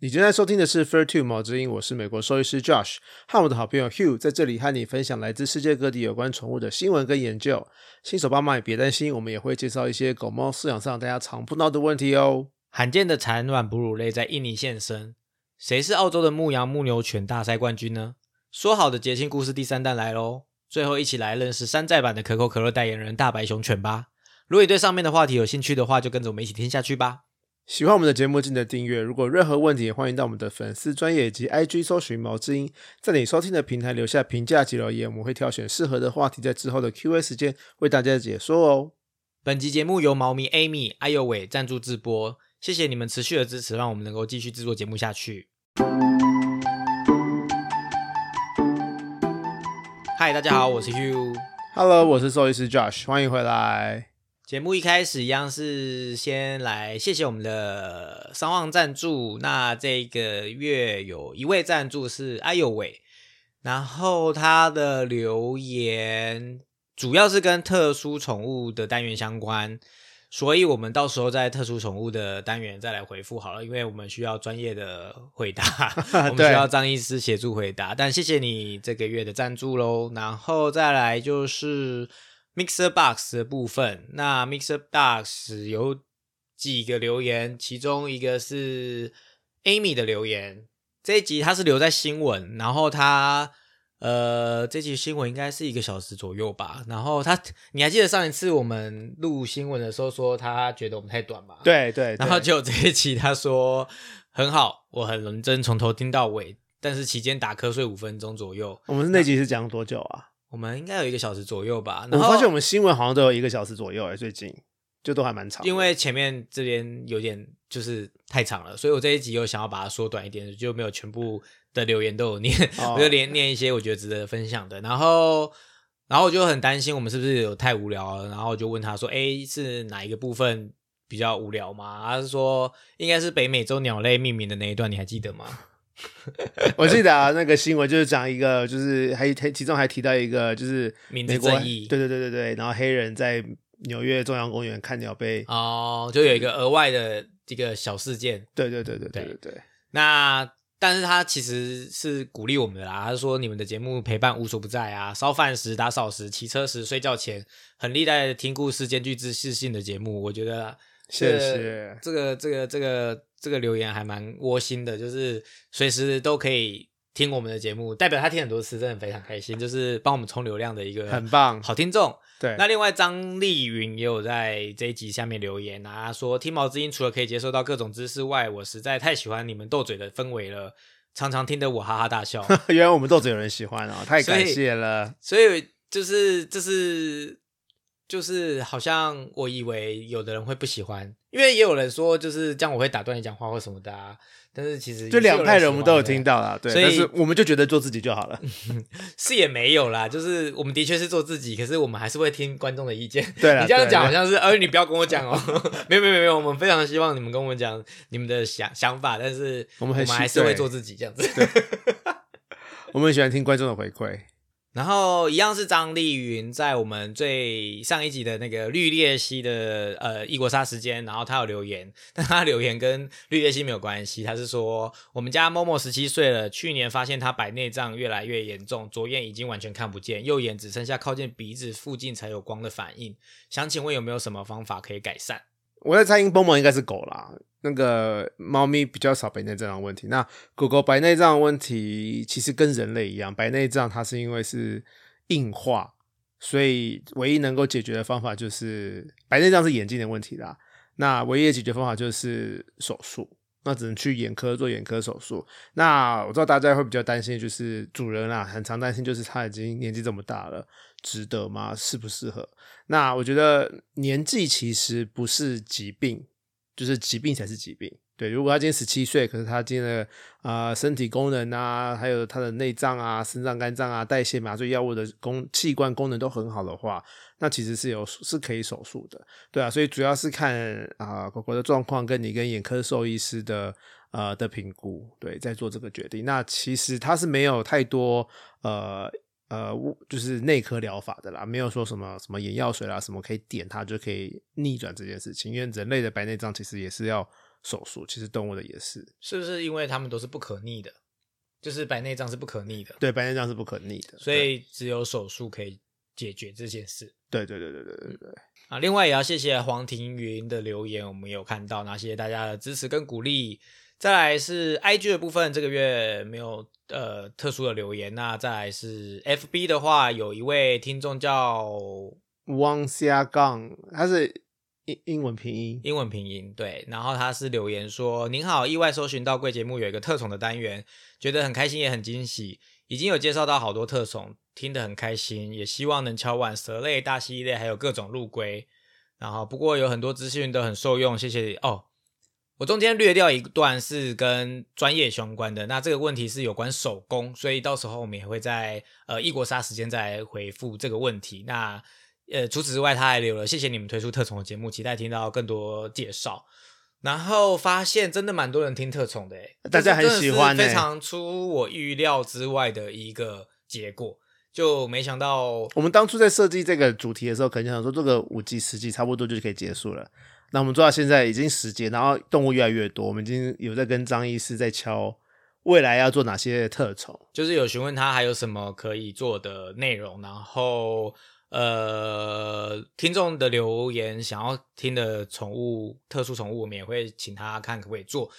你正在收听的是《Fair Two 毛之音》，我是美国兽医师 Josh，和我的好朋友 Hugh 在这里和你分享来自世界各地有关宠物的新闻跟研究。新手爸妈也别担心，我们也会介绍一些狗猫饲养上大家常碰到的问题哦。罕见的产卵哺乳类在印尼现身，谁是澳洲的牧羊牧牛犬大赛冠军呢？说好的节庆故事第三弹来喽！最后一起来认识山寨版的可口可乐代言人大白熊犬吧。如果你对上面的话题有兴趣的话，就跟着我们一起听下去吧。喜欢我们的节目，记得订阅。如果任何问题，也欢迎到我们的粉丝专业以及 IG 搜寻毛之音，在你收听的平台留下评价及留言，我们会挑选适合的话题，在之后的 Q&A 时间为大家解说哦。本集节目由猫咪 Amy、艾尤伟赞助直播，谢谢你们持续的支持，让我们能够继续制作节目下去。嗨，大家好，我是 Hugh。Hello，我是兽医师 Josh，欢迎回来。节目一开始一样是先来谢谢我们的商望赞助。那这个月有一位赞助是哎呦喂，然后他的留言主要是跟特殊宠物的单元相关，所以我们到时候在特殊宠物的单元再来回复好了，因为我们需要专业的回答，我们需要张医师协助回答。但谢谢你这个月的赞助喽，然后再来就是。Mixer Box 的部分，那 Mixer Box 有几个留言，其中一个是 Amy 的留言。这一集他是留在新闻，然后他呃，这集新闻应该是一个小时左右吧。然后他，你还记得上一次我们录新闻的时候说他觉得我们太短吧？对对，然后就这一集他说很好，我很认真从头听到尾，但是期间打瞌睡五分钟左右。我们那集是讲多久啊？我们应该有一个小时左右吧。我发现我们新闻好像都有一个小时左右哎，最近就都还蛮长。因为前面这边有点就是太长了，所以我这一集又想要把它缩短一点，就没有全部的留言都有念，哦、我就连念一些我觉得值得分享的。然后，然后我就很担心我们是不是有太无聊了，然后我就问他说：“哎，是哪一个部分比较无聊吗？”他是说应该是北美洲鸟类命名的那一段，你还记得吗？我记得啊，那个新闻就是讲一个，就是还还其中还提到一个，就是名字正义，对对对对对，然后黑人在纽约中央公园看鸟被哦，就有一个额外的这个小事件，对对对对对对对。那但是他其实是鼓励我们的啦，他说你们的节目陪伴无所不在啊，烧饭时、打扫时、骑车时、睡觉前，很历代的听故事、兼具知识性的节目，我觉得谢谢这个这个这个。这个留言还蛮窝心的，就是随时都可以听我们的节目，代表他听很多次，真的非常开心，就是帮我们充流量的一个很棒好听众。对，那另外张丽云也有在这一集下面留言啊，说听毛之音除了可以接受到各种知识外，我实在太喜欢你们斗嘴的氛围了，常常听得我哈哈大笑。原来我们斗嘴有人喜欢啊、哦，太感谢了。所以，所以就是就是。就是好像我以为有的人会不喜欢，因为也有人说就是这样我会打断你讲话或什么的啊。但是其实就两派人我们都有听到啦，对。所以但是我们就觉得做自己就好了，是也没有啦。就是我们的确是做自己，可是我们还是会听观众的意见。对 了，你这样讲好像是，呃，你不要跟我讲哦。没有没有没有，我们非常希望你们跟我们讲你们的想想法，但是我们我们还是会做自己这样子。我们很喜欢听观众的回馈。然后一样是张丽云在我们最上一集的那个绿鬣蜥的呃异国杀时间，然后他有留言，但他留言跟绿鬣蜥没有关系。他是说我们家某某十七岁了，去年发现他白内障越来越严重，左眼已经完全看不见，右眼只剩下靠近鼻子附近才有光的反应。想请问有没有什么方法可以改善？我在猜，波波应该是狗啦。那个猫咪比较少白内障的问题，那狗狗白内障的问题其实跟人类一样，白内障它是因为是硬化，所以唯一能够解决的方法就是白内障是眼睛的问题啦。那唯一的解决方法就是手术，那只能去眼科做眼科手术。那我知道大家会比较担心，就是主人啊，很常担心就是他已经年纪这么大了，值得吗？适不适合？那我觉得年纪其实不是疾病。就是疾病才是疾病，对。如果他今天十七岁，可是他今天的啊、身体功能啊，还有他的内脏啊、肾脏、肝脏啊、代谢、麻醉药物的功器官功能都很好的话，那其实是有是可以手术的，对啊。所以主要是看啊、呃、狗狗的状况，跟你跟眼科兽医师的呃的评估，对，在做这个决定。那其实他是没有太多呃。呃，就是内科疗法的啦，没有说什么什么眼药水啦，什么可以点它就可以逆转这件事情。因为人类的白内障其实也是要手术，其实动物的也是。是不是因为它们都是不可逆的？就是白内障是不可逆的，对，白内障是不可逆的，所以只有手术可以解决这件事。对对对对对对对。啊，另外也要谢谢黄庭云的留言，我们有看到，那谢谢大家的支持跟鼓励。再来是 IG 的部分，这个月没有呃特殊的留言。那再来是 FB 的话，有一位听众叫汪虾杠，他是英英文拼音，英文拼音对。然后他是留言说：“您好，意外搜寻到贵节目有一个特宠的单元，觉得很开心也很惊喜，已经有介绍到好多特宠，听得很开心，也希望能敲碗蛇类、大蜥蜴类，还有各种陆龟。然后不过有很多资讯都很受用，谢谢哦。”我中间略掉一段是跟专业相关的，那这个问题是有关手工，所以到时候我们也会在呃异国杀时间再回复这个问题。那呃除此之外，他还留了谢谢你们推出特宠的节目，期待听到更多介绍。然后发现真的蛮多人听特宠的，大家很喜欢，非常出我预料之外的一个结果，就没想到我们当初在设计这个主题的时候，可能想说做个五集十集差不多就可以结束了。那我们做到现在已经十间，然后动物越来越多，我们已经有在跟张医师在敲未来要做哪些特宠，就是有询问他还有什么可以做的内容，然后呃，听众的留言想要听的宠物特殊宠物，我们也会请他看可不可以做。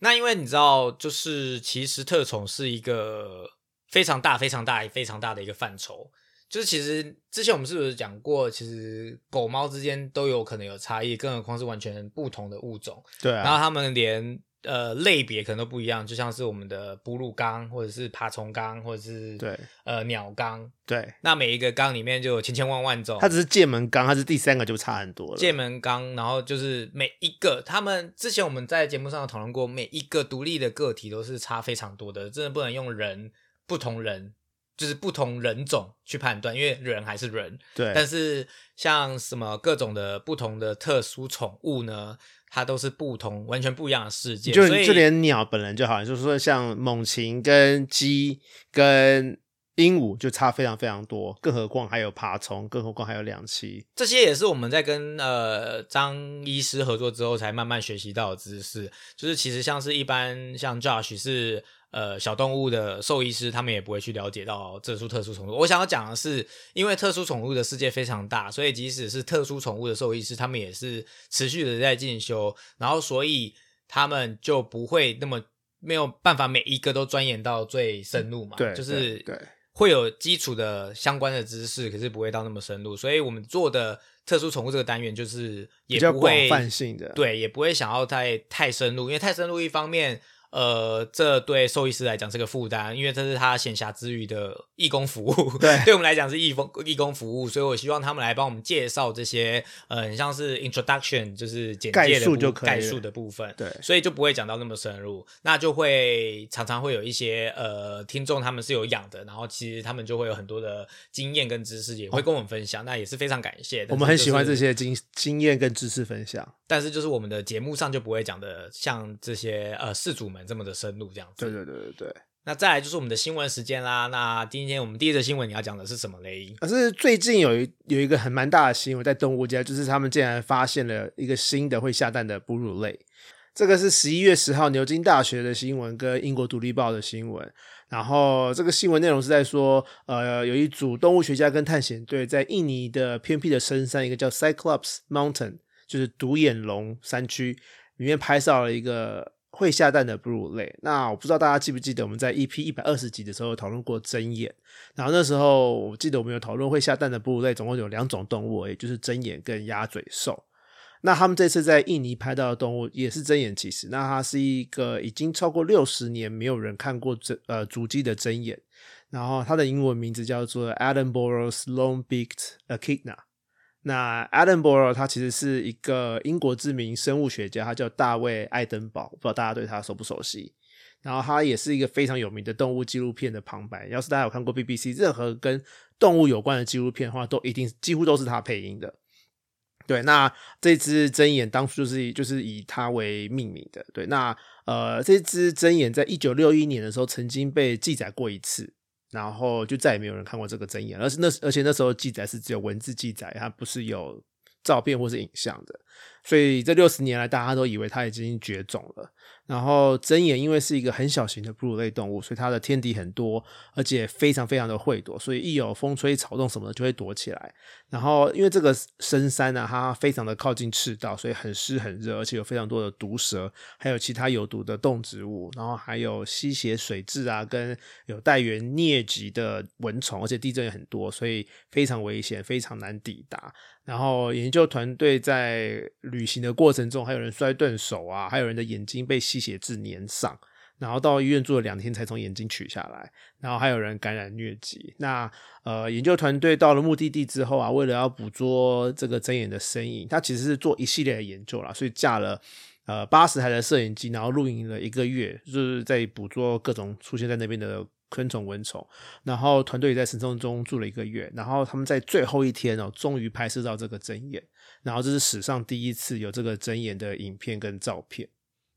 那因为你知道，就是其实特宠是一个非常大、非常大、非常大的一个范畴。就是其实之前我们是不是讲过，其实狗猫之间都有可能有差异，更何况是完全不同的物种。对，然后它们连呃类别可能都不一样，就像是我们的哺乳纲，或者是爬虫纲，或者是对呃鸟纲。对，那每一个纲里面就有千千万万种。它只是界门纲，它是第三个就差很多了。界门纲，然后就是每一个，他们之前我们在节目上讨论过，每一个独立的个体都是差非常多的，真的不能用人不同人。就是不同人种去判断，因为人还是人。对。但是像什么各种的不同的特殊宠物呢？它都是不同、完全不一样的世界。就就连鸟本人就好像就是说，像猛禽跟鸡跟鹦鹉就差非常非常多，更何况还有爬虫，更何况还有两栖。这些也是我们在跟呃张医师合作之后才慢慢学习到的知识。就是其实像是一般像 Josh 是。呃，小动物的兽医师他们也不会去了解到这殊特殊宠物。我想要讲的是，因为特殊宠物的世界非常大，所以即使是特殊宠物的兽医师，他们也是持续的在进修，然后所以他们就不会那么没有办法每一个都钻研到最深入嘛。对，就是对，会有基础的相关的知识，可是不会到那么深入。所以我们做的特殊宠物这个单元就是也不会泛性的，对，也不会想要太太深入，因为太深入一方面。呃，这对兽医师来讲是个负担，因为这是他闲暇之余的义工服务。对，对我们来讲是义工义工服务，所以我希望他们来帮我们介绍这些，呃，很像是 introduction，就是简介的概述的部分。对，所以就不会讲到那么深入，那就会常常会有一些呃听众他们是有养的，然后其实他们就会有很多的经验跟知识也会跟我们分享，那也是非常感谢。我们很喜欢这些经经验跟知识分享，但是就是我们的节目上就不会讲的像这些呃事主们。这么的深入，这样子。对对对对对。那再来就是我们的新闻时间啦。那今天我们第一则新闻你要讲的是什么嘞？可是最近有一有一个很蛮大的新闻在动物界，就是他们竟然发现了一个新的会下蛋的哺乳类。这个是十一月十号牛津大学的新闻跟英国独立报的新闻。然后这个新闻内容是在说，呃，有一组动物学家跟探险队在印尼的偏僻的深山，一个叫 Cyclops Mountain，就是独眼龙山区里面拍照了一个。会下蛋的哺乳类，那我不知道大家记不记得我们在 EP 一百二十集的时候讨论过针眼，然后那时候我记得我们有讨论会下蛋的哺乳类，总共有两种动物，也就是针眼跟鸭嘴兽。那他们这次在印尼拍到的动物也是针眼，其实那它是一个已经超过六十年没有人看过针呃足迹的针眼，然后它的英文名字叫做 Adamboros Long-beaked Echidna。那 Adamboro 他其实是一个英国知名生物学家，他叫大卫爱登堡，不知道大家对他熟不熟悉。然后他也是一个非常有名的动物纪录片的旁白。要是大家有看过 BBC 任何跟动物有关的纪录片的话，都一定几乎都是他配音的。对，那这只针眼当初就是就是以他为命名的。对，那呃这只针眼在一九六一年的时候曾经被记载过一次。然后就再也没有人看过这个真言，而是那而且那时候记载是只有文字记载，它不是有照片或是影像的。所以这六十年来，大家都以为它已经绝种了。然后针眼因为是一个很小型的哺乳类动物，所以它的天敌很多，而且非常非常的会躲，所以一有风吹草动什么的就会躲起来。然后因为这个深山呢，它非常的靠近赤道，所以很湿很热，而且有非常多的毒蛇，还有其他有毒的动植物，然后还有吸血水蛭啊，跟有带源疟疾的蚊虫，而且地震也很多，所以非常危险，非常难抵达。然后研究团队在旅行的过程中，还有人摔断手啊，还有人的眼睛被吸血痣粘上，然后到医院住了两天才从眼睛取下来，然后还有人感染疟疾。那呃，研究团队到了目的地之后啊，为了要捕捉这个针眼的身影，他其实是做一系列的研究啦，所以架了呃八十台的摄影机，然后露营了一个月，就是在捕捉各种出现在那边的。昆虫、蚊虫，然后团队也在神洞中住了一个月，然后他们在最后一天哦，终于拍摄到这个针眼，然后这是史上第一次有这个针眼的影片跟照片，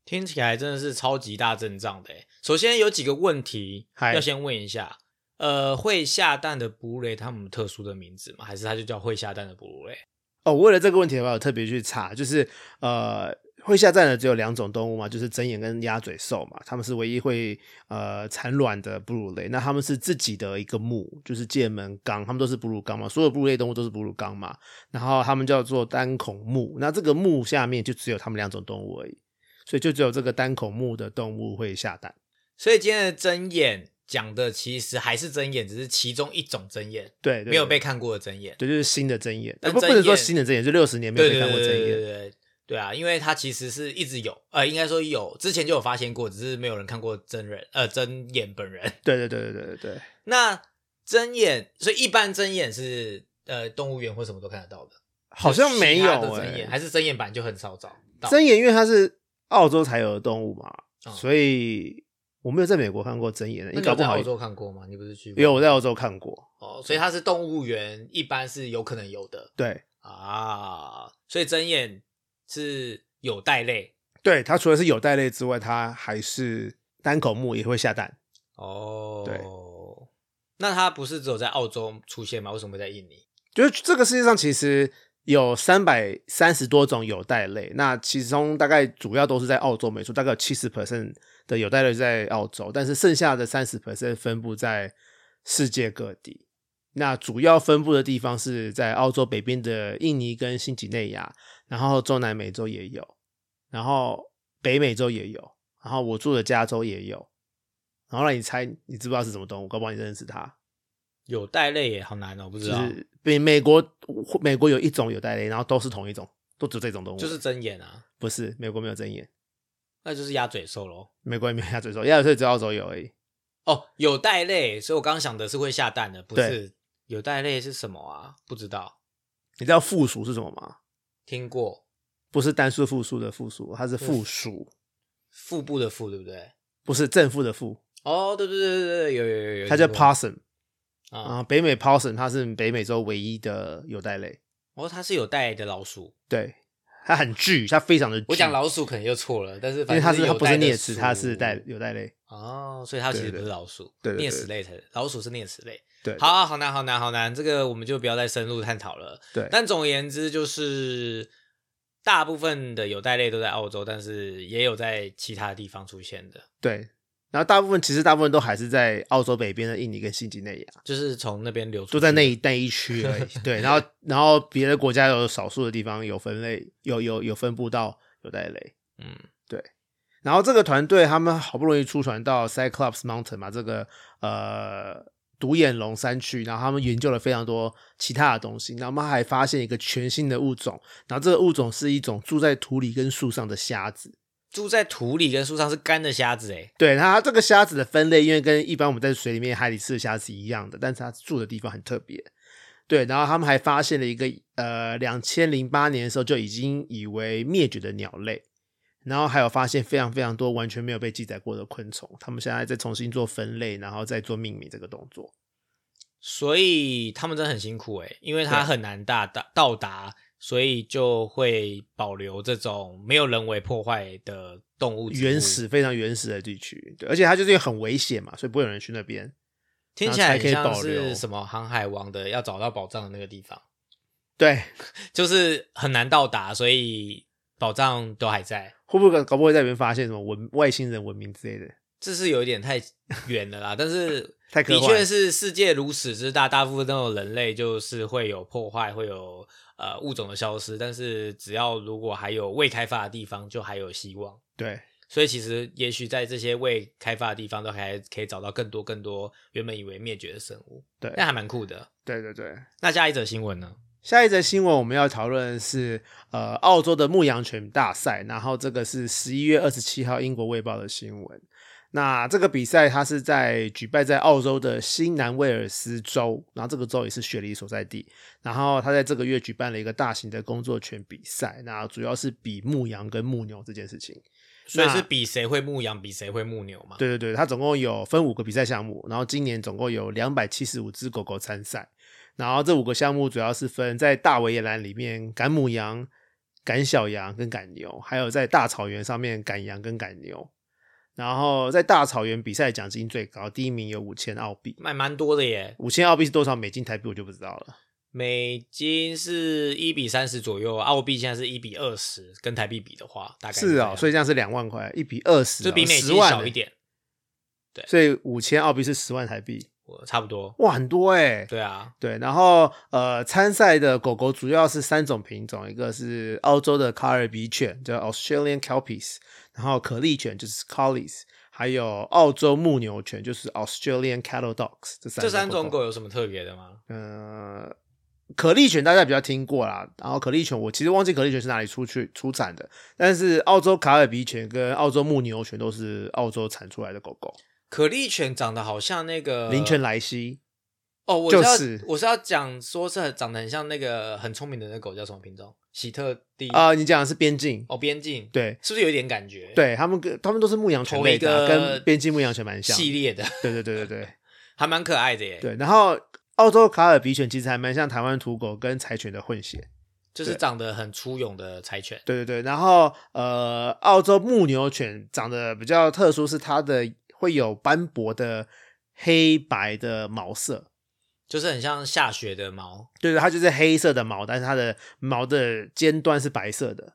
听起来真的是超级大阵仗的。首先有几个问题要先问一下，呃，会下蛋的哺乳类，它们特殊的名字吗？还是它就叫会下蛋的哺乳类？哦，为了这个问题的话，我特别去查，就是呃。会下蛋的只有两种动物嘛，就是针眼跟鸭嘴兽嘛，它们是唯一会呃产卵的哺乳类。那它们是自己的一个目，就是界门纲，它们都是哺乳纲嘛，所有哺乳类动物都是哺乳纲嘛。然后它们叫做单孔目，那这个目下面就只有它们两种动物而已，所以就只有这个单孔目的动物会下蛋。所以今天的针眼讲的其实还是针眼，只是其中一种针眼，对，没有被看过的针眼，对，就是新的针眼，不不能说新的针眼，就六十年没有被看过针眼。对啊，因为它其实是一直有，呃，应该说有，之前就有发现过，只是没有人看过真人，呃，真眼本人。对对对对对对对。那真眼，所以一般真眼是呃动物园或什么都看得到的，好像没有真眼，还是真眼版就很少找。真眼因为它是澳洲才有的动物嘛，所以我没有在美国看过真眼的。你搞不好澳洲看过吗？你不是去？有我在澳洲看过。哦，所以它是动物园一般是有可能有的。对啊，所以真眼。是有袋类，对它除了是有袋类之外，它还是单口目也会下蛋哦。对，那它不是只有在澳洲出现吗？为什么会在印尼？就是这个世界上其实有三百三十多种有袋类，那其中大概主要都是在澳洲没错，大概有七十 percent 的有袋类在澳洲，但是剩下的三十 percent 分布在世界各地。那主要分布的地方是在澳洲北边的印尼跟新几内亚。然后中南美洲也有，然后北美洲也有，然后我住的加州也有。然后让你猜，你知不知道是什么动物？搞不好你认识它。有袋类也好难哦，不知道。是美美国美国有一种有袋类，然后都是同一种，都只这种动物。就是针眼啊？不是，美国没有针眼，那就是鸭嘴兽喽。美国也没有鸭嘴兽，鸭嘴兽只有澳洲有而已。哦，有袋类，所以我刚刚想的是会下蛋的，不是有袋类是什么啊？不知道。你知道附属是什么吗？听过，不是单数复数的复数，它是附属，腹部的腹，对不对？不是正负的负。哦，对对对对对，有有有有。它叫 possum 啊，北美 possum，它是北美洲唯一的有袋类。哦，它是有袋的老鼠。对，它很巨，它非常的。我讲老鼠可能又错了，但是因为它是它不是啮齿，它是袋有袋类。哦，所以它其实不是老鼠，对啮齿类才老鼠是啮齿类。对，好好难好难好难，这个我们就不要再深入探讨了。对，但总而言之就是。大部分的有袋类都在澳洲，但是也有在其他地方出现的。对，然后大部分其实大部分都还是在澳洲北边的印尼跟新几内亚，就是从那边流出，都在那一那一区而已。对，然后然后别的国家有少数的地方有分类，有有有分布到有袋类。嗯，对。然后这个团队他们好不容易出船到 Cyclops Mountain 嘛，这个呃。独眼龙山区，然后他们研究了非常多其他的东西，然后他们还发现一个全新的物种，然后这个物种是一种住在土里跟树上的虾子。住在土里跟树上是干的虾子，诶对，它这个虾子的分类，因为跟一般我们在水里面海里吃的虾子一样的，但是它住的地方很特别。对，然后他们还发现了一个呃，两千零八年的时候就已经以为灭绝的鸟类。然后还有发现非常非常多完全没有被记载过的昆虫，他们现在在重新做分类，然后再做命名这个动作。所以他们真的很辛苦诶，因为它很难大达到达，所以就会保留这种没有人为破坏的动物，原始非常原始的地区。对，而且它就是很危险嘛，所以不会有人去那边。听起来可以像是什么航海王的要找到宝藏的那个地方。对，就是很难到达，所以。宝藏都还在，会不会搞不会在里面发现什么文外星人文明之类的？这是有一点太远了啦。但是 的确是世界如此之大，大部分都有人类就是会有破坏，会有呃物种的消失。但是只要如果还有未开发的地方，就还有希望。对，所以其实也许在这些未开发的地方，都还可以找到更多更多原本以为灭绝的生物。对那还蛮酷的。对对对。那下一则新闻呢？下一则新闻我们要讨论的是呃澳洲的牧羊犬大赛，然后这个是十一月二十七号英国卫报的新闻。那这个比赛它是在举办在澳洲的新南威尔斯州，然后这个州也是雪梨所在地。然后它在这个月举办了一个大型的工作犬比赛，那主要是比牧羊跟牧牛这件事情。所以是比谁会牧羊，比谁会牧牛嘛？对对对，它总共有分五个比赛项目，然后今年总共有两百七十五只狗狗参赛。然后这五个项目主要是分在大维也兰里面赶母羊、赶小羊跟赶牛，还有在大草原上面赶羊跟赶牛。然后在大草原比赛奖金最高，第一名有五千澳币，卖蛮多的耶，五千澳币是多少美金台币我就不知道了。美金是一比三十左右，澳币现在是一比二十，跟台币比的话，大概是哦，所以以这样是两万块，一比二十、哦，就比美金十万欸小一，点，对所以五千澳币是十万台币，我差不多。哇，很多哎、对啊，对，然后呃，参赛的狗狗主要是三种品种，一个是澳洲的卡尔比犬，叫 Australian Kelpies，然后可利犬就是 Collies，还有澳洲牧牛犬就是 Australian Cattle Dogs。这三这三种种狗有什么特别的吗？呃，可利犬大家比较听过啦，然后可利犬我其实忘记可利犬是哪里出去出产的，但是澳洲卡尔比犬跟澳洲牧牛犬都是澳洲产出来的狗狗。可利犬长得好像那个林犬莱西，哦，我要就是我是要讲说是很长得很像那个很聪明的那个狗叫什么品种？喜特蒂啊、你讲的是边境，哦，边境对是不是有点感觉？，对，他们跟他们都是牧羊犬同一类的啊，个跟边境牧羊犬蛮像。系列的，对对对对对 还蛮可爱的耶。对。然后澳洲卡尔比犬其实还蛮像台湾土狗跟柴犬的混血。就是长得很粗勇的柴犬。对对对。然后呃，澳洲牧牛犬长得比较特殊，是它的会有斑驳的黑白的毛色。就是很像下雪的毛，对对，它就是黑色的毛，但是它的毛的尖端是白色的，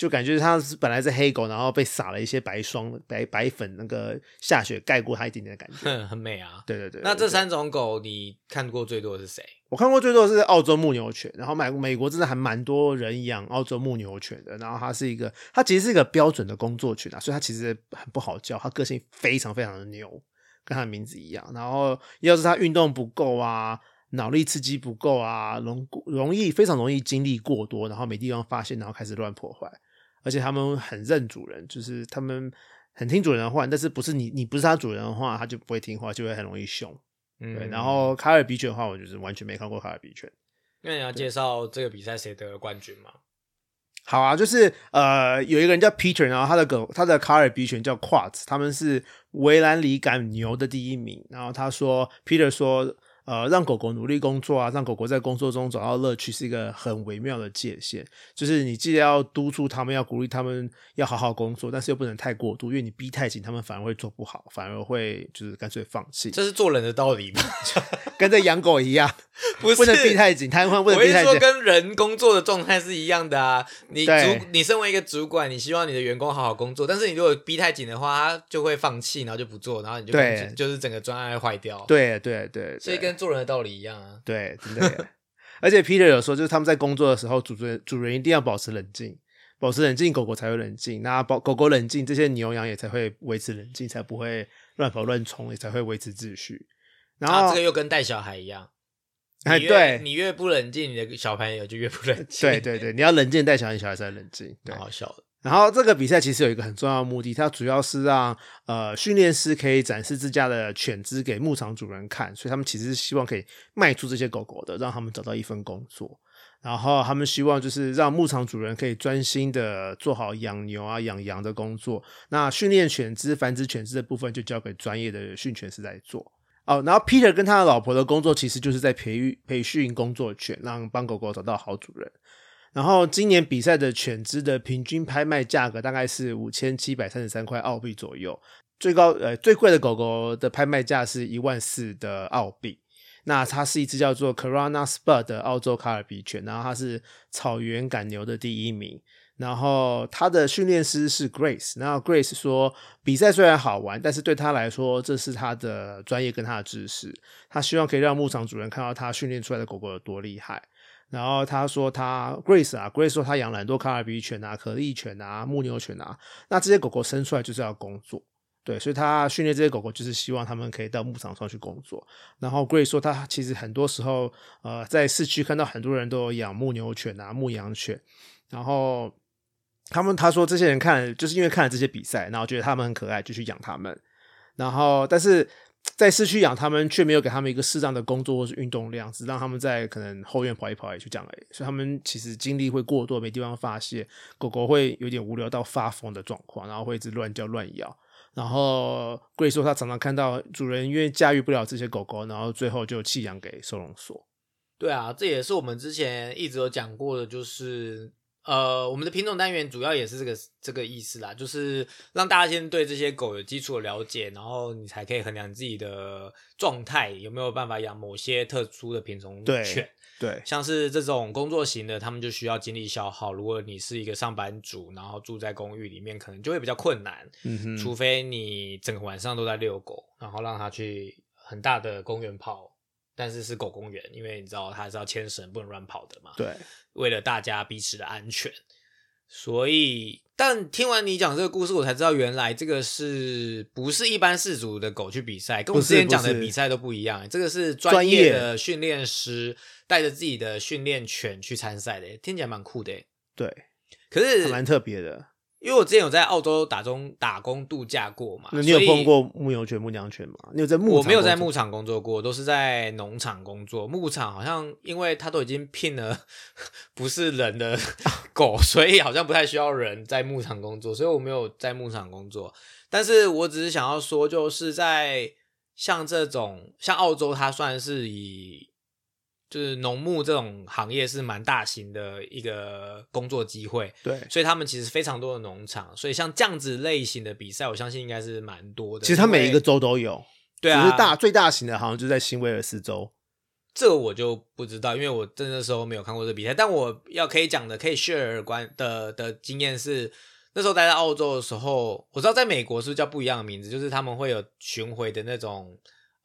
就感觉它是本来是黑狗，然后被撒了一些白霜、白白粉，那个下雪盖过它一点点的感觉。哼，很美啊。对对对。那这三种狗你看过最多的是谁？我看过最多的是澳洲牧牛犬，然后美美国真的还蛮多人养澳洲牧牛犬的。然后它是一个，它其实是一个标准的工作犬啊，所以它其实很不好教，它个性非常非常的牛，跟它的名字一样。然后要是它运动不够啊，脑力刺激不够啊，容容易非常容易精力过多，然后没地方发泄，然后开始乱破坏。而且他们很认主人，就是他们很听主人的话，但是不是你你不是他主人的话，他就不会听话，就会很容易凶。嗯对，然后卡尔比犬的话，我就是完全没看过卡尔比犬。那你要介绍这个比赛谁得了冠军吗？好啊，就是呃，有一个人叫 Peter，然后他的狗，他的卡尔比犬叫 Quartz，他们是维兰里赶牛的第一名。然后他说，Peter 说，呃，让狗狗努力工作啊，让狗狗在工作中找到乐趣，是一个很微妙的界限。就是你既然要督促他们，要鼓励他们要好好工作，但是又不能太过度，因为你逼太紧，他们反而会做不好，反而会就是干脆放弃，这是做人的道理吗？跟在养狗一样，不是不能逼太紧，瘫痪不能我是说，逼太紧。跟人工作的状态是一样的啊。你主，你身为一个主管，你希望你的员工好好工作，但是你如果逼太紧的话，他就会放弃，然后就不做，然后你就对就是整个专案会坏掉。，对对对，所以跟做人的道理一样啊。对，真的耶。而且 Peter 有说，就是他们在工作的时候，主人主人一定要保持冷静，保持冷静，狗狗才会冷静。那保狗狗冷静，这些牛羊也才会维持冷静，才不会乱跑乱冲，也才会维持秩序。然后，啊，这个又跟带小孩一样，哎对你越不冷静，你的小朋友就越不冷 静。对对对，你要冷静带小孩，小孩才冷静。对蛮，好笑的。然后这个比赛其实有一个很重要的目的，它主要是让呃训练师可以展示自家的犬只给牧场主人看，所以他们其实是希望可以卖出这些狗狗的，让他们找到一份工作。然后他们希望就是让牧场主人可以专心的做好养牛啊、养羊的工作。那训练犬只、繁殖犬只的部分就交给专业的训犬师来做。哦，然后 Peter 跟他的老婆的工作其实就是在培育、培训工作犬，让帮狗狗找到好主人。然后今年比赛的犬只的平均拍卖价格大概是五千七百三十三块澳币左右，最高呃最贵的狗狗的拍卖价是一万四的澳币。那它是一只叫做 Corona Spud 的澳洲卡尔比犬，然后它是草原赶牛的第一名。然后他的训练师是 Grace，然后 Grace 说比赛虽然好玩，但是对他来说这是他的专业跟他的知识，他希望可以让牧场主人看到他训练出来的狗狗有多厉害。然后他说他 Grace 啊，Grace 说他养了很多卡尔比犬啊、可丽犬啊、牧牛犬啊，那这些狗狗生出来就是要工作。对，所以他训练这些狗狗，就是希望他们可以到牧场上去工作。然后 Grace 说，他其实很多时候，呃，在市区看到很多人都有养牧牛犬啊、牧羊犬，然后他们他说这些人看，就是因为看了这些比赛，然后觉得他们很可爱，就去养他们。然后，但是在市区养他们，却没有给他们一个适当的工作或是运动量，只让他们在可能后院跑一跑，也就这样而已。所以他们其实精力会过多，没地方发泄，狗狗会有点无聊到发疯的状况，然后会一直乱叫乱咬。然后贵说，他常常看到主人因为驾驭不了这些狗狗，然后最后就弃养给收容所。对啊，这也是我们之前一直有讲过的，就是呃，我们的品种单元主要也是这个这个意思啦，就是让大家先对这些狗有基础的了解，然后你才可以衡量自己的状态有没有办法养某些特殊的品种犬。对，像是这种工作型的，他们就需要精力消耗。如果你是一个上班族，然后住在公寓里面，可能就会比较困难。嗯哼，除非你整个晚上都在遛狗，然后让它去很大的公园跑，但是是狗公园，因为你知道它是要牵绳，不能乱跑的嘛。对，为了大家彼此的安全，所以。但听完你讲这个故事，我才知道原来这个是不是一般氏族的狗去比赛，跟我之前讲的比赛都不一样。这个是专业的训练师带着自己的训练犬去参赛的，听起来蛮酷的。对，可是蛮特别的。因为我之前有在澳洲打中打工度假过嘛，那你有碰过牧牛犬、牧羊犬吗？你有在牧？我没有在牧场工作过，都是在农场工作。牧场好像因为它都已经聘了 不是人的 狗，所以好像不太需要人在牧场工作，所以我没有在牧场工作。但是我只是想要说，就是在像这种像澳洲，它算是以。就是农牧这种行业是蛮大型的一个工作机会，对，所以他们其实非常多的农场，所以像这样子类型的比赛，我相信应该是蛮多的。其实它每一个州都有，对啊，只是大最大型的好像就在新威尔斯州，这个我就不知道，因为我真的时候没有看过这比赛。但我要可以讲的，可以 share 关的的经验是，那时候待在澳洲的时候，我知道在美国是叫不一样的名字，就是他们会有巡回的那种。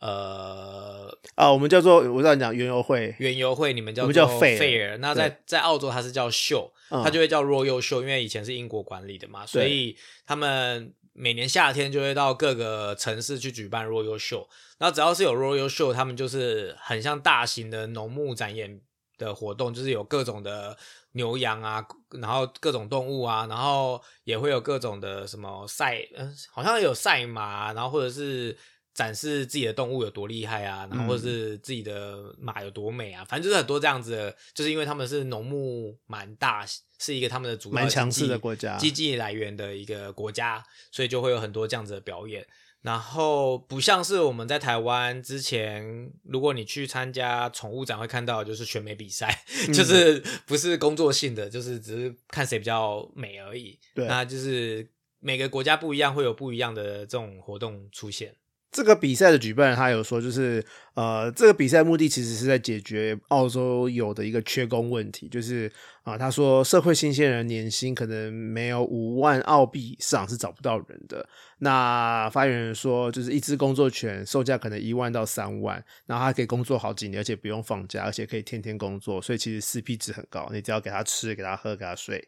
呃啊，我们叫做我知道你讲园游会，园游会你们叫叫 fair，那在在澳洲它是叫秀，它就会叫 royal show，因为以前是英国管理的嘛，所以他们每年夏天就会到各个城市去举办 royal show，然后只要是有 royal show，他们就是很像大型的农牧展演的活动，就是有各种的牛羊啊，然后各种动物啊，然后也会有各种的什么赛，嗯，好像有赛马，然后或者是。展示自己的动物有多厉害啊，然后或者是自己的马有多美啊，反正就是很多这样子的，就是因为他们是农牧蛮大，是一个他们的主要蛮强势的国家，经济来源的一个国家，所以就会有很多这样子的表演。然后不像是我们在台湾之前，如果你去参加宠物展会看到，就是选美比赛，就是不是工作性的，就是只是看谁比较美而已。对，那就是每个国家不一样，会有不一样的这种活动出现。这个比赛的举办他有说，就是呃，这个比赛目的其实是在解决澳洲有的一个缺工问题，就是啊，他说社会新鲜人年薪可能没有五万澳币以上是找不到人的。那发言人说，就是一只工作犬售价可能一万到三万，然后它可以工作好几年，而且不用放假，而且可以天天工作，所以其实 CP 值很高。你只要给它吃、给它喝、给它睡，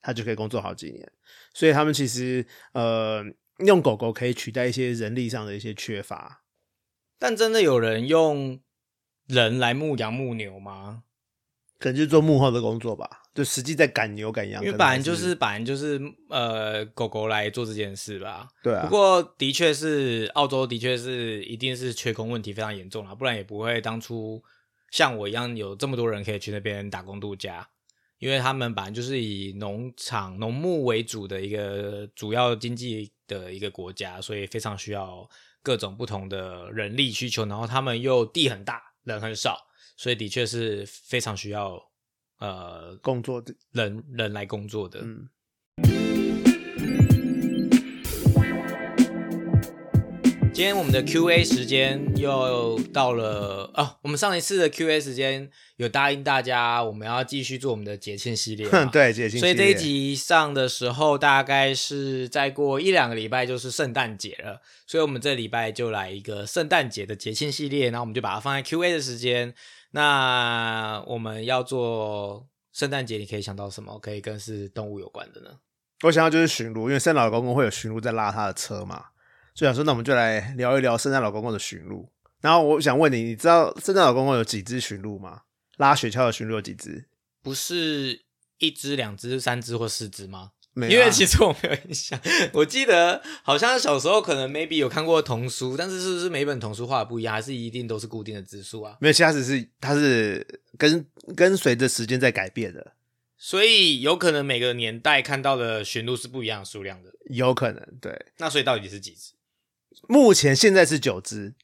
它就可以工作好几年。所以他们其实呃。用狗狗可以取代一些人力上的一些缺乏，但真的有人用人来牧羊牧牛吗？可能就做幕后的工作吧，就实际在赶牛赶羊。因为本来就是本来就是呃狗狗来做这件事吧。对啊。不过的确是澳洲的确是一定是缺工问题非常严重了，不然也不会当初像我一样有这么多人可以去那边打工度假。因为他们本来就是以农场农牧为主的一个主要经济的一个国家，所以非常需要各种不同的人力需求。然后他们又地很大，人很少，所以的确是非常需要呃工作的人人来工作的。今天我们的 Q&A 时间又到了哦。我们上一次的 Q&A 时间有答应大家，我们要继续做我们的节庆系列嘛。对，节庆系所以这一集上的时候，大概是再过一两个礼拜就是圣诞节了，所以我们这礼拜就来一个圣诞节的节庆系列，然后我们就把它放在 Q&A 的时间。那我们要做圣诞节，你可以想到什么可以跟是动物有关的呢？我想到就是驯鹿，因为圣诞老公公会有驯鹿在拉他的车嘛，所以想说，那我们就来聊一聊圣诞老公公的驯鹿。然后我想问你，你知道圣诞老公公有几只驯鹿吗？拉雪橇的驯鹿有几只？不是一只、两只、三只或四只吗？没有啊因为其实我没有印象，我记得好像小时候可能 maybe 有看过童书，但是是不是每本童书画的不一样，还是一定都是固定的字数啊？没有，其他只是它是跟跟随着时间在改变的，所以有可能每个年代看到的驯鹿是不一样的数量的。有可能对。那所以到底是几只？目前现在是九只，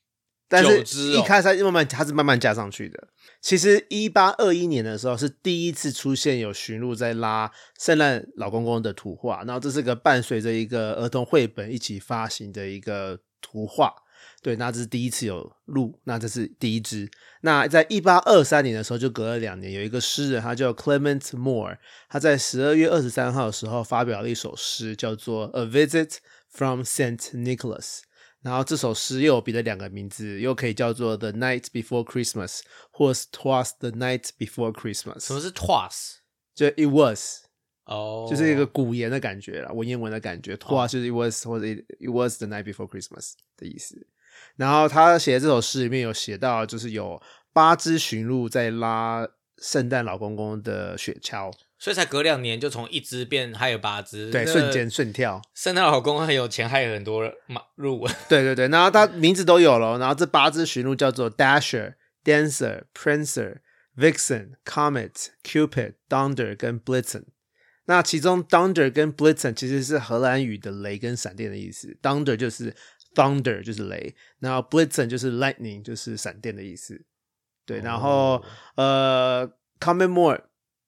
但是一开始它慢慢它是慢慢加上去的。其实一八二一年的时候是第一次出现有驯鹿在拉圣诞老公公的图画，然后这是个伴随着一个儿童绘本一起发行的一个图画。对，那这是第一次有鹿，那这是第一只。那在一八二三年的时候，就隔了两年，有一个诗人，他叫 Clement Moore，他在十二月二十三号的时候发表了一首诗，叫做《A Visit from Saint Nicholas》。然后这首诗又有别的两个名字，又可以叫做《The Night Before Christmas》或是《Twas the Night Before Christmas 什》，么是 twas？就 It Was，哦，就是一个古言的感觉啦，文言文的感觉。Twas 就是 It Was 或者 It It Was the Night Before Christmas 的意思。然后他写的这首诗里面有写到，就是有八只驯鹿在拉圣诞老公公的雪橇，所以才隔两年就从一只变还有八只，对，瞬间瞬跳。圣诞老公很有钱，还有很多马鹿。对对对，然后他名字都有了，然后这八只驯鹿叫做 Dasher、Dancer、Prancer、Vixen、Comet、Cupid、Thunder 跟 Blitzen。那其中 Thunder 跟 Blitzen 其实是荷兰语的雷跟闪电的意思，Thunder 就是 Thunder 就是雷，然后 Blitzen 就是 lightning 就是闪电的意思。对，然后、哦呃，Comment More，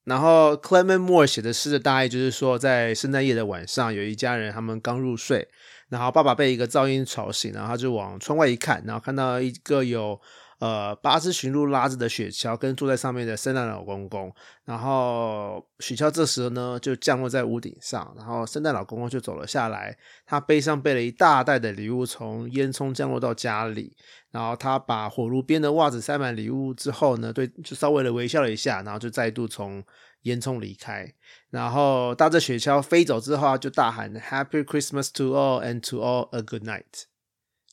然后 Clement Moore 写的诗的大意就是说，在圣诞夜的晚上，有一家人他们刚入睡，然后爸爸被一个噪音吵醒，然后他就往窗外一看，然后看到一个有呃八只驯鹿拉着的雪橇，跟坐在上面的圣诞老公公，然后雪橇这时候呢就降落在屋顶上，然后圣诞老公公就走了下来，他背上背了一大袋的礼物，从烟囱降落到家里，然后他把火炉边的袜子塞满礼物之后呢，对，就稍微的微笑了一下，然后就再度从烟囱离开。然后搭着雪橇飞走之后，他就大喊 “Happy Christmas to all and to all a good night”。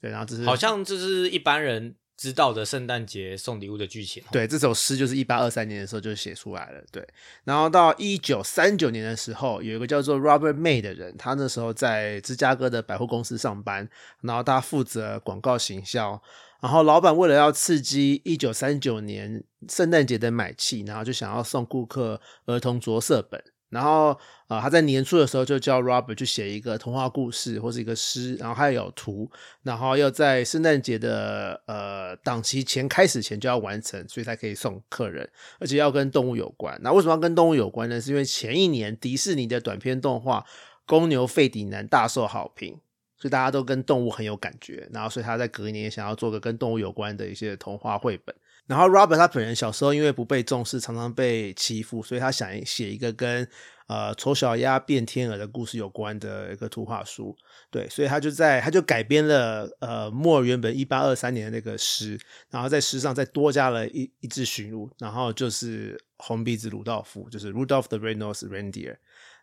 对，然后这是好像这是一般人知道的圣诞节送礼物的剧情。，对，这首诗就是一八二三年的时候就写出来了。对，然后到一九三九年的时候，有一个叫做 Robert May 的人，他那时候在芝加哥的百货公司上班，然后他负责广告行销。然后老板为了要刺激一九三九年圣诞节的买气，然后就想要送顾客儿童着色本。然后、呃他在年初的时候就叫 Robert 去写一个童话故事或是一个诗，然后还有图，然后要在圣诞节的呃档期前开始前就要完成，所以才可以送客人，而且要跟动物有关。那为什么要跟动物有关呢？是因为前一年迪士尼的短片动画《公牛费迪南》大受好评，所以大家都跟动物很有感觉，然后所以他在隔年也想要做个跟动物有关的一些童话绘本。然后 Robert 他本人小时候因为不被重视，常常被欺负，所以他想写一个跟呃丑小鸭变天鹅的故事有关的一个图画书。对，所以他就在他就改编了呃莫尔原本一八二三年的那个诗，然后在诗上再多加了一一只驯鹿，然后就是红鼻子鲁道夫，就是 Rudolph the Red-Nosed Reindeer。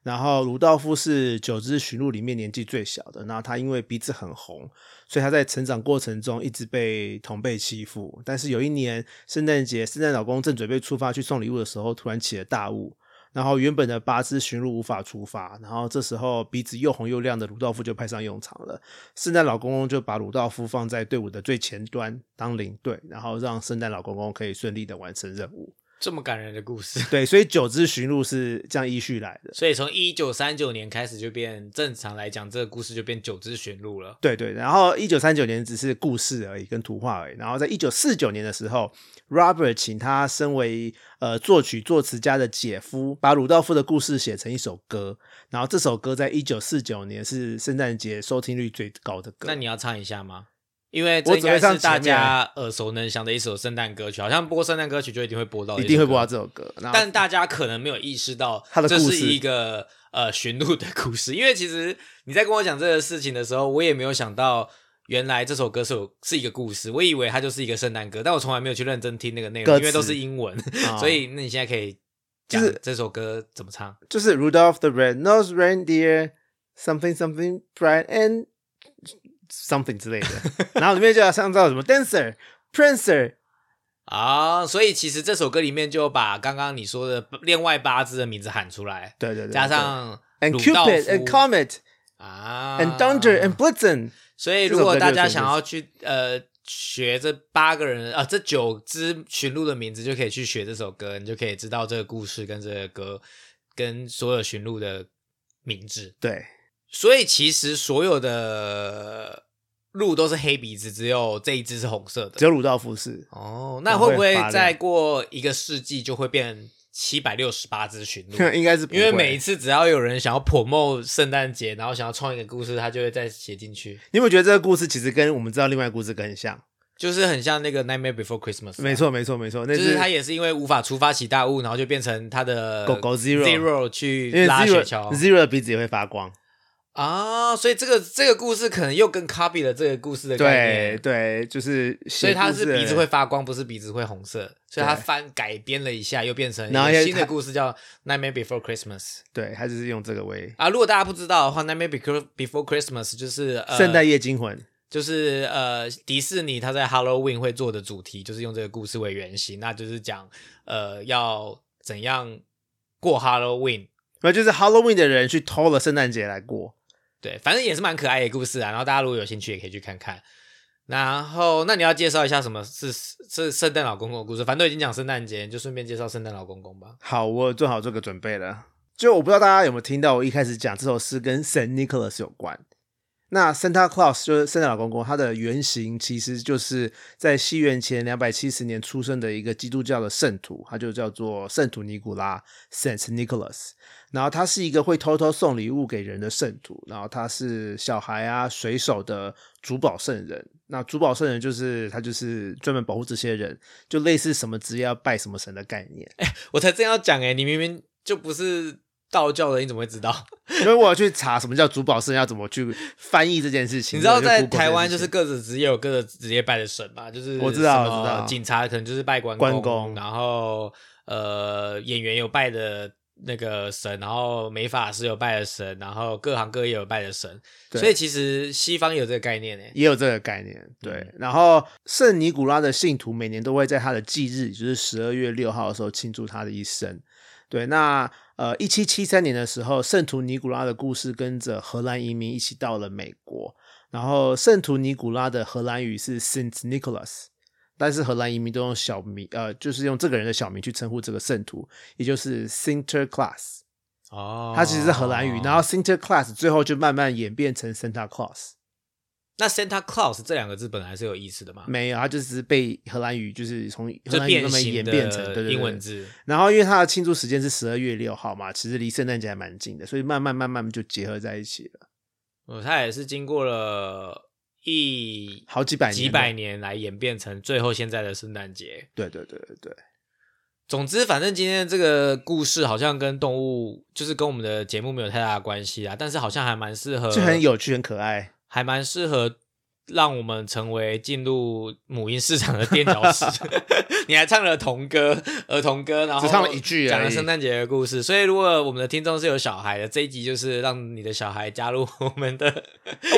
然后鲁道夫是九只驯鹿里面年纪最小的，然后他因为鼻子很红，所以他在成长过程中一直被同辈欺负。但是有一年圣诞节，圣诞老公正准备出发去送礼物的时候，突然起了大雾，然后原本的八只驯鹿无法出发，然后这时候鼻子又红又亮的鲁道夫就派上用场了。圣诞老公公就把鲁道夫放在队伍的最前端当领队，然后让圣诞老公公可以顺利的完成任务。这么感人的故事。对，所以九只驯鹿是这样依序来的。所以从一九三九年开始就变正常来讲，这个故事就变九只驯鹿了。对对，然后一九三九年只是故事而已，跟图画而已。然后在一九四九年的时候，Robert 请他身为呃作曲作词家的姐夫，把鲁道夫的故事写成一首歌。然后这首歌在一九四九年是圣诞节收听率最高的歌。那你要唱一下吗？因为这应该是大家耳熟能详的一首圣诞歌曲，好像播圣诞歌曲就一定会播到，一定会播到。这首歌。但大家可能没有意识到，这是一个呃驯鹿的故事。因为其实你在跟我讲这个事情的时候，我也没有想到原来这首歌是有是一个故事。我以为它就是一个圣诞歌，但我从来没有去认真听那个内容，因为都是英文。啊 所以那你现在可以讲就是这首歌怎么唱？就是 Rudolph the Red-Nosed Reindeer something something bright and something 之类的，然后里面就要上到什么 dancer prancer 啊，所以其实这首歌里面就把刚刚你说的另外八只的名字喊出来，对对对，加上 and Cupid and Comet 啊。and Thunder and Blitzen，所以，如果大家想要去呃学这八个人啊、这九只驯鹿的名字，就可以去学这首歌，你就可以知道这个故事跟这个歌跟所有驯鹿的名字。对，所以，其实所有的鹿都是黑鼻子，只有这一只是红色的。只有鲁道夫是。哦，那会不会再过一个世纪就会变七百六十八只驯鹿？应该是不因为每一次只要有人想要 promote 圣诞节，然后想要创一个故事，他就会再写进去。你有没有觉得这个故事其实跟我们知道另外一个故事很像？就是很像那个《Nightmare Before Christmas》啊，没错，没错，没错，那就是他也是因为无法触发起大雾，然后就变成他的狗狗 Zero Zero 去拉雪橇 Zero 的鼻子也会发光。啊，所以这个这个故事可能又跟 copy 了这个故事的概对念，对，就是所以他是鼻子会发光，不是鼻子会红色，所以他翻改编了一下，又变成一然后也个新的故事叫《Nightmare Before Christmas》对，他就是用这个为啊。如果大家不知道的话，《Nightmare Before Before Christmas》就是呃圣诞夜惊魂。就是呃，迪士尼他在 Halloween 会做的主题，就是用这个故事为原型，那就是讲呃要怎样过 Halloween。那就是 Halloween 的人去偷了圣诞节来过。对，反正也是蛮可爱的故事啊。然后大家如果有兴趣，也可以去看看。然后，那你要介绍一下什么是是圣诞老公公的故事？反正都已经讲圣诞节，就顺便介绍圣诞老公公吧。好，我做好这个准备了。就我不知道大家有没有听到，我一开始讲这首诗跟 Saint Nicholas 有关。那 Santa Claus 就是圣诞老公公，他的原型其实就是在西元前两百七十年出生的一个基督教的圣徒，他就叫做圣徒尼古拉 （Saint Nicholas）。然后他是一个会偷偷送礼物给人的圣徒，然后他是小孩啊、水手的主保圣人。那主保圣人就是他就是专门保护这些人，就类似什么职业要拜什么神的概念。哎我才正要讲哎，你明明就不是道教的，你怎么会知道？因为我要去查什么叫主保圣，要怎么去翻译这件事情。你知道在台湾就是各个职业有各个职业拜的神嘛，就是我知道我知道警察可能就是拜关关公然后呃演员有拜的那个神，然后美法师有拜的神，然后各行各业有拜的神，所以其实西方有这个概念呢。也有这个概念。对，嗯然后圣尼古拉的信徒每年都会在他的忌日，就是十二月六号的时候庆祝他的一生。对，那呃，一七七三年的时候，圣徒尼古拉的故事跟着荷兰移民一起到了美国。然后圣徒尼古拉的荷兰语是 Saint Nicholas，但是荷兰移民都用小名，呃，就是用这个人的小名去称呼这个圣徒，也就是 Sinterklaas。哦，它其实是荷兰语，然后 Sinterklaas 最后就慢慢演变成 Santa Claus。那 Santa Claus 这两个字本来是有意思的嘛，没有，它就是被荷兰语就是从荷就兰语演变成的对英文字。然后因为它的庆祝时间是十二月六号嘛，其实离圣诞节还蛮近的，所以慢慢慢慢就结合在一起了，哦，它也是经过了一好几百年，几百。年来演变成最后现在的圣诞节。对对对对对，总之，反正今天这个故事好像跟动物，就是跟我们的节目没有太大的关系啊，但是好像还蛮适合，就很有趣很可爱。还蛮适合让我们成为进入母婴市场的垫脚石。你还唱了童歌、儿童歌，然后只唱了一句讲了圣诞节的故事。所以，如果我们的听众是有小孩的，这一集就是让你的小孩加入我们的。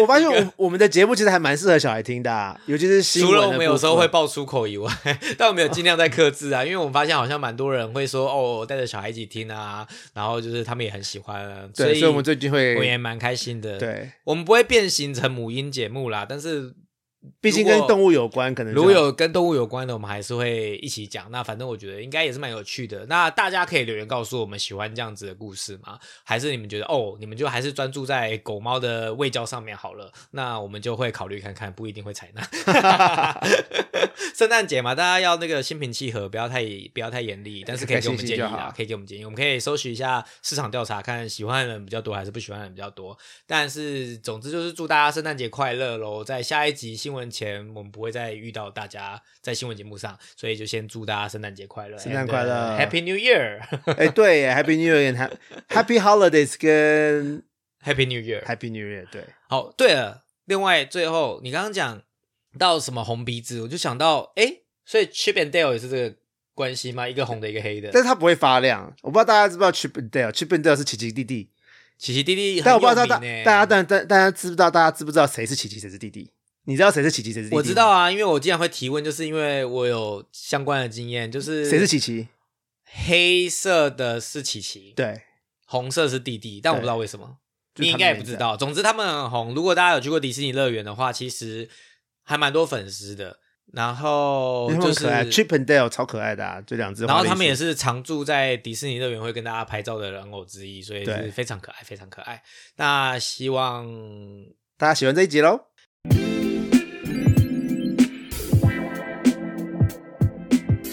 我发现我我们的节目其实还蛮适合小孩听的、啊，尤其是新除了我们有时候会爆粗口以外，但我们有尽量在克制啊，因为我们发现好像蛮多人会说哦，我带着小孩一起听啊，然后就是他们也很喜欢啊，对，以所以我们最近会我也蛮开心的。，对，我们不会变形成母婴节目啦，但是毕竟跟动物有关，可能如果有跟动物有关的，我们还是会一起讲。那反正我觉得应该也是蛮有趣的。那大家可以留言告诉我们喜欢这样子的故事吗？还是你们觉得哦，你们就还是专注在狗猫的喂教上面好了？那我们就会考虑看看，不一定会采纳。圣诞节嘛，大家要那个心平气和，不要太不要太严厉，但是可以给我们建议 开心就好，啦可以给我们建议。我们可以搜取一下市场调查，看喜欢的人比较多还是不喜欢的人比较多。但是总之就是祝大家圣诞节快乐喽！在下一集新闻。闻前，我们不会再遇到大家在新闻节目上，所以就先祝大家圣诞节快乐，圣诞快乐 uh,，Happy New Year，哎，对耶，Happy New Year 跟 Happy Holidays 跟 Happy New Year，Happy New Year，对，好，对了，另外最后你刚刚讲到什么红鼻子，我就想到，哎，所以 Chip and Dale 也是这个关系吗？一个红的，一个黑的。但是它不会发亮。我不知道大家知不知道 Chip and Dale，Chip and Dale 是奇奇弟弟，奇奇弟弟但我不知道大大家但但大家知不知道大家知不知道谁是奇奇谁是弟弟？你知道谁是琪琪谁是弟弟？我知道，啊，因为我经常会提问，就是因为我有相关的经验，就是谁是琪琪？黑色的是琪琪，对，红色是弟弟，但我不知道为什么，你应该也不知道。总之他们很红，如果大家有去过迪士尼乐园的话，其实还蛮多粉丝的。然后就是，Chip and Dale 超可爱的啊，这两只。然后他们也，是常驻在迪士尼乐园会跟大家拍照的人偶之一，所以对是非常可爱，非常可爱。那希望大家喜欢这一集喽。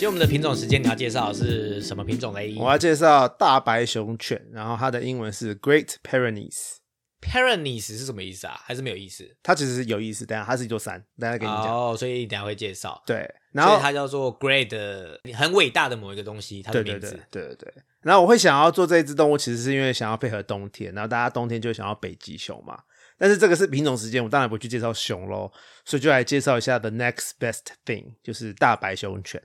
今天我们的品种时间，你要介绍的是什么品种嘞我要介绍大白熊犬，然后它的英文是 Great Pyrenees，？Pyrenees 是什么意思啊？还是没有意思？它其实是有意思。等一下它是一座山，等一下跟你讲。哦，所以你等下会介绍。对，然后它叫做 Great 的很伟大的某一个东西，它的名字。对对对对。然后我会想要做这一只动物，其实是因为想要配合冬天，然后大家冬天就想要北极熊嘛。但是这个是品种时间，我当然不去介绍熊喽，所以就来介绍一下 the next best thing，就是大白熊犬。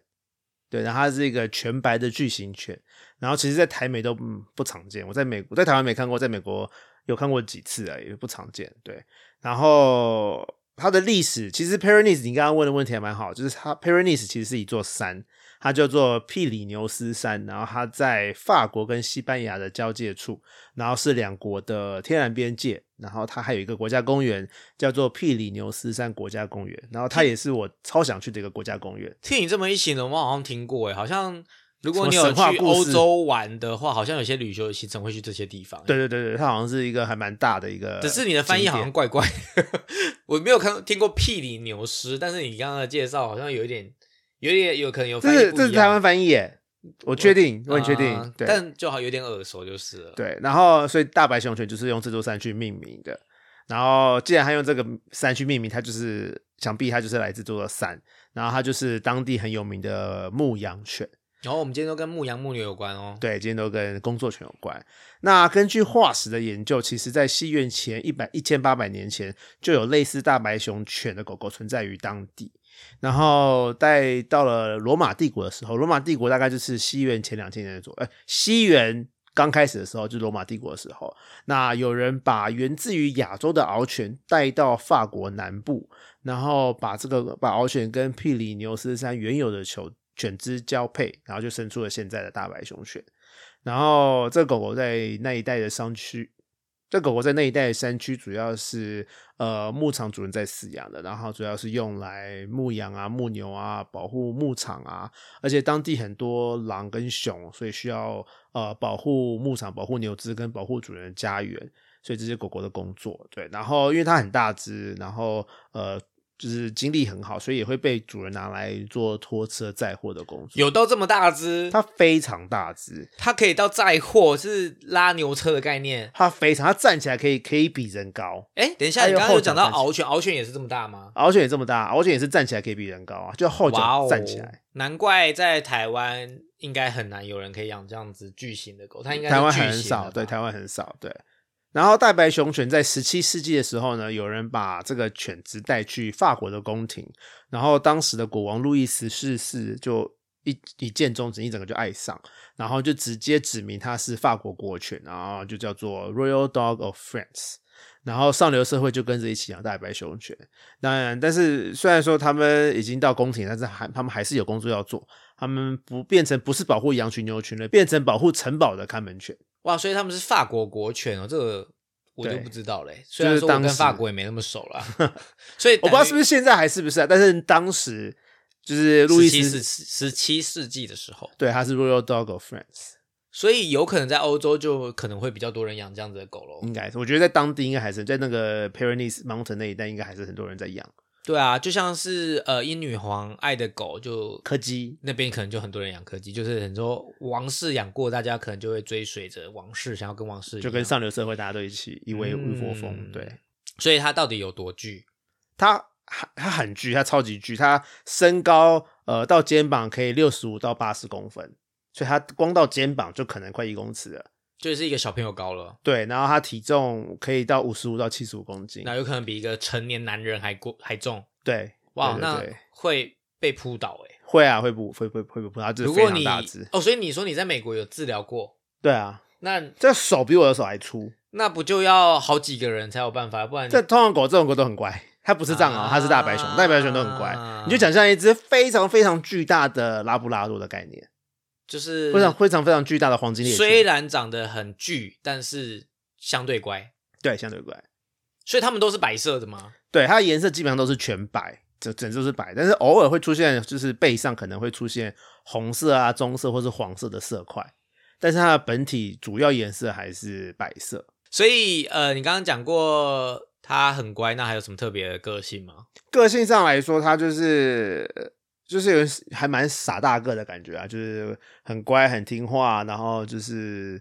对，然后它是一个全白的巨型犬，然后其实在台美都不常见，我在美国在台湾没看过，在美国有看过几次啊，也，不常见。对，然后它的历史其实 Pyrenees 你刚刚问的问题还蛮好，就是它 Pyrenees 其实是一座山，它叫做庇里牛斯山，然后它在法国跟西班牙的交界处，然后是两国的天然边界，然后它还有一个国家公园叫做庇里牛斯山国家公园，然后它也是我超想去的一个国家公园。听你这么一形容，我好像听过诶，好像如果你有去欧洲玩的话，好像有些旅游行程会去这些地方。对，对对对，它好像是一个还蛮大的一个，只是你的翻译好像怪怪的，我没有看听过屁里牛斯，但是你刚刚的介绍好像有一点，有点有可能有这是这是台湾翻译耶，我确定，我很确定啊，对。但就好有点耳熟就是了。对，然后所以大白熊犬就是用这座山去命名的。然后既然他用这个山去命名，它就是想必它就是来自这座山，然后它就是当地很有名的牧羊犬。然后我们今天都跟牧羊牧牛有关哦。对，今天都跟工作犬有关。那根据化石的研究，其实在西元前一百一千八百年前就有类似大白熊犬的狗狗存在于当地。然后在到了罗马帝国的时候，罗马帝国大概就是西元前两千年左右，哎，西元刚开始的时候，就是罗马帝国的时候，那有人把源自于亚洲的獒犬带到法国南部，然后把这个把獒犬跟庇里牛斯山原有的球犬只交配，然后就生出了现在的大白熊犬。然后这狗狗在那一带的山区，这狗狗在那一带的山区主要是呃牧场主人在饲养的，然后主要是用来牧羊啊、牧牛啊、保护牧场啊，而且当地很多狼跟熊，所以需要呃保护牧场、保护牛只跟保护主人的家园，所以这些狗狗的工作对。然后因为它很大只，然后呃就是精力很好，所以也会被主人拿来做拖车载货的工作。有到这么大只，它非常大只，它可以到载货，是拉牛车的概念。它非常，它站起来可以可以比人高。哎，等一下，你刚刚有讲到獒犬，獒犬也是这么大吗？獒犬也这么大，獒犬也是站起来可以比人高啊，就后脚哦，站起来。难怪在台湾应该很难有人可以养这样子巨型的狗，它应该台湾很少，对，台湾很少，对。然后大白熊犬在十七世纪的时候呢，有人把这个犬只带去法国的宫廷，然后当时的国王路易十四世就一一见钟情，一整个就爱上，然后就直接指明它是法国国犬，然后就叫做 Royal Dog of France。然后上流社会就跟着一起养大白熊犬。当然，但是虽然说他们已经到宫廷，但是还他们还是有工作要做。他们不变成不是保护羊群牛群了，变成保护城堡的看门犬。哇，所以他们是法国国犬哦，这个我就不知道嘞。是虽然说我跟法国也没那么熟啦，所以我不知道是不是现在还是不是啊，但是当时就是路易斯，十七世纪的时候，对，它是 Royal Dog of France，所以有可能在欧洲就可能会比较多人养这样子的狗喽。应该是，我觉得在当地应该还是在那个 Pyrenees Mountain 那一带，应该还是很多人在养对啊，就像是呃英女皇爱的狗就柯基。那边可能就很多人养柯基，就是很多王室养过，大家可能就会追随着王室，想要跟王室就跟上流社会大家都一起一为一窝蜂。嗯对所以它到底有多巨？它它它很巨，它超级巨，它身高呃到肩膀可以六十五到八十公分，所以它光到肩膀就可能快一公尺了。就是一个小朋友高了，对，然后他体重可以到五十五到七十五公斤。那有可能比一个成年男人还过还重。对，哇，对对那会被扑倒哎、会啊，会不会会会不会它就是非如果你常大只。哦，所以你说你在美国有治疗过，对啊，那这手比我的手还粗。那不就要好几个人才有办法？不然这通常狗这种狗都很乖，它不是藏獒，啊它是大白熊，大白熊都很乖。你就想象一只非常非常巨大的拉布拉多的概念，就是非常非常非常巨大的黄金猎虽，然长得很巨，但是相对乖，对，相对乖。所以它们都是白色的吗？对，它的颜色基本上都是全白，整整都是白，但是偶尔会出现，就是背上可能会出现红色啊、棕色或是黄色的色块，但是它的本体主要颜色还是白色。所以呃，你刚刚讲过它很乖，那还有什么特别的个性吗？个性上来说，它就是就是有还蛮傻大个的感觉啊，就是很乖、很听话，然后就是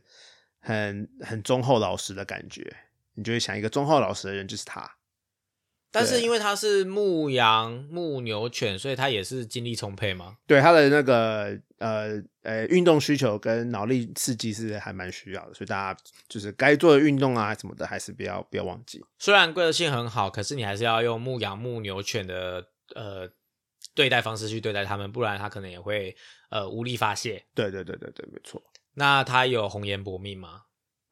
很很忠厚老实的感觉。你就会想，一个忠厚老实的人就是他。但是因为他是牧羊牧牛犬，所以他也是精力充沛吗？对他的那个呃呃运动需求跟脑力刺激是还蛮需要的，所以大家就是该做的运动啊什么的，还是不要不要忘记。虽然个性很好，可是你还是要用牧羊牧牛犬的呃对待方式去对待他们，不然他可能也会呃无力发泄。对对对对对，没错。那他有红颜薄命吗？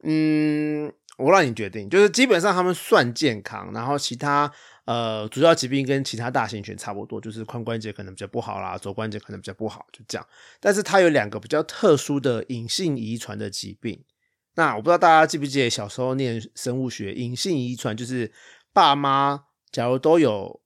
嗯，我让你决定，就是基本上他们算健康，然后其他呃主要疾病跟其他大型犬差不多，就是髋关节可能比较不好啦，肘关节可能比较不好，就这样。但是它有两个比较特殊的隐性遗传的疾病。那我不知道大家记不记得小时候念生物学，隐性遗传就是爸妈假如都有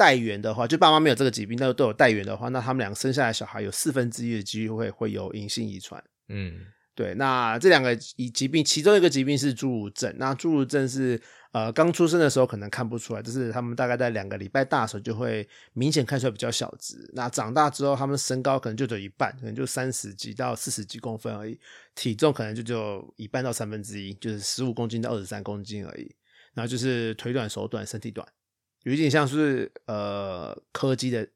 带源的话，就爸妈没有这个疾病，但都有带源的话，那他们两个生下来小孩有四分之一的机会会有隐性遗传。嗯，对，那这两个疾疾病，其中一个疾病是侏儒症。那侏儒症是呃刚出生的时候可能看不出来，就是他们大概在两个礼拜大的时候就会明显看出来比较小只。那长大之后，他们身高可能就只有一半，可能就三十几到四十几公分而已，体重可能就只有一半到三分之一，就是十五公斤到二十三公斤而已。然后就是腿短、手短、身体短，有一点像是呃柯基的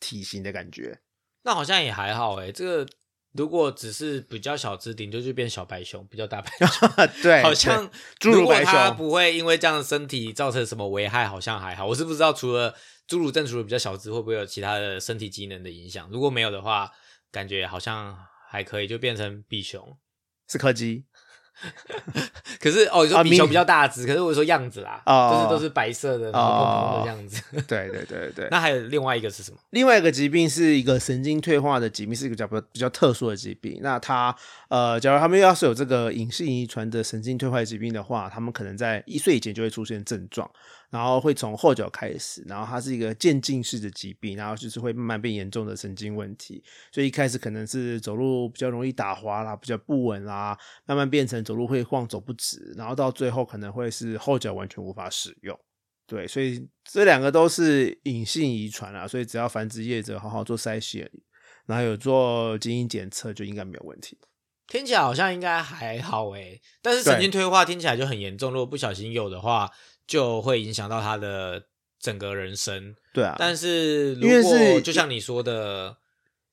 体型的感觉。那好像也还好诶。这个如果只是比较小只，顶多就变小白熊，比较大白熊。对，好像侏儒白如果它熊。不会因为这样的身体造成什么危害，好像还好。我是不知道除了侏儒症除了比较小只，会不会有其他的身体机能的影响？如果没有的话，感觉好像还可以，就变成比熊。是柯基 可是哦，你说啊明比熊比较大只，可是我说样子啦，哦就是都是白色的，然后蓬蓬的这样子。对对对对。那还有另外一个是什么？另外一个疾病是一个神经退化的疾病，是一个比较比较特殊的疾病。那它呃，假如他们要是有这个隐性遗传的神经退化疾病的话，他们可能在一岁以前就会出现症状，然后会从后脚开始，然后它是一个渐进式的疾病，然后就是会慢慢变严重的神经问题。所以一开始可能是走路比较容易打滑啦，比较不稳啦，慢慢变成走路会晃、走不直，然后到最后可能会是后脚完全无法使用。对，所以这两个都是隐性遗传啊，所以只要繁殖业者好好做筛选，然后有做基因检测，就应该没有问题。听起来好像应该还好诶，但是神经退化听起来就很严重，如果不小心有的话，就会影响到他的整个人生。对啊，但是如果是就像你说的，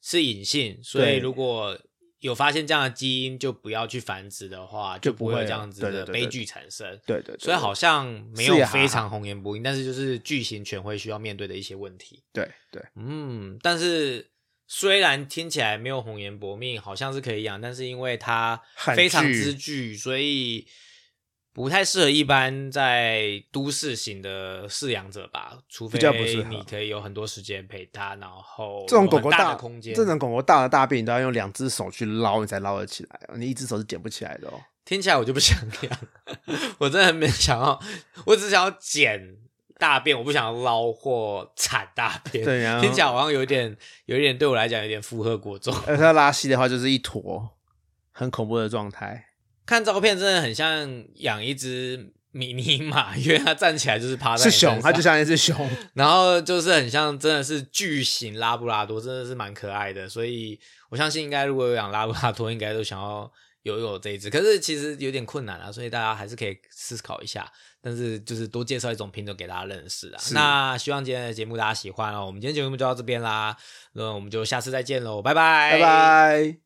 是隐性，所以如果有发现这样的基因，就不要去繁殖的话，就不会有这样子的悲剧产生。对对对，所以好像没有非常红颜薄命，但是就是巨型犬会需要面对的一些问题。对对嗯，但是虽然听起来没有红颜薄命，好像是可以养，但是因为它非常之巨，所以不太适合一般在都市型的饲养者吧。除非你可以有很多时间陪它，然后这种狗狗大的空间，这种狗狗大的大便，你都要用两只手去捞，你才捞得起来哦，你一只手是捡不起来的哦。听起来我就不想养，我真的很没想要，我只想要捡大便，我不想要捞或铲大便。对然后听起来好像有一点，有一点对我来讲有点负荷过重。而它拉稀的话，就是一坨很恐怖的状态。看照片真的很像养一只迷你马，因为它站起来就是趴在是熊，它就像一只熊。然后就是很像真的是巨型拉布拉多，真的是蛮可爱的。所以我相信应该如果有养拉布拉多，应该都想要有有这一只，可是其实有点困难啊，所以大家还是可以思考一下。但是就是多介绍一种品种给大家认识啊。那希望今天的节目大家喜欢哦。我们今天节目就到这边啦，那我们就下次再见喽，拜拜，拜拜。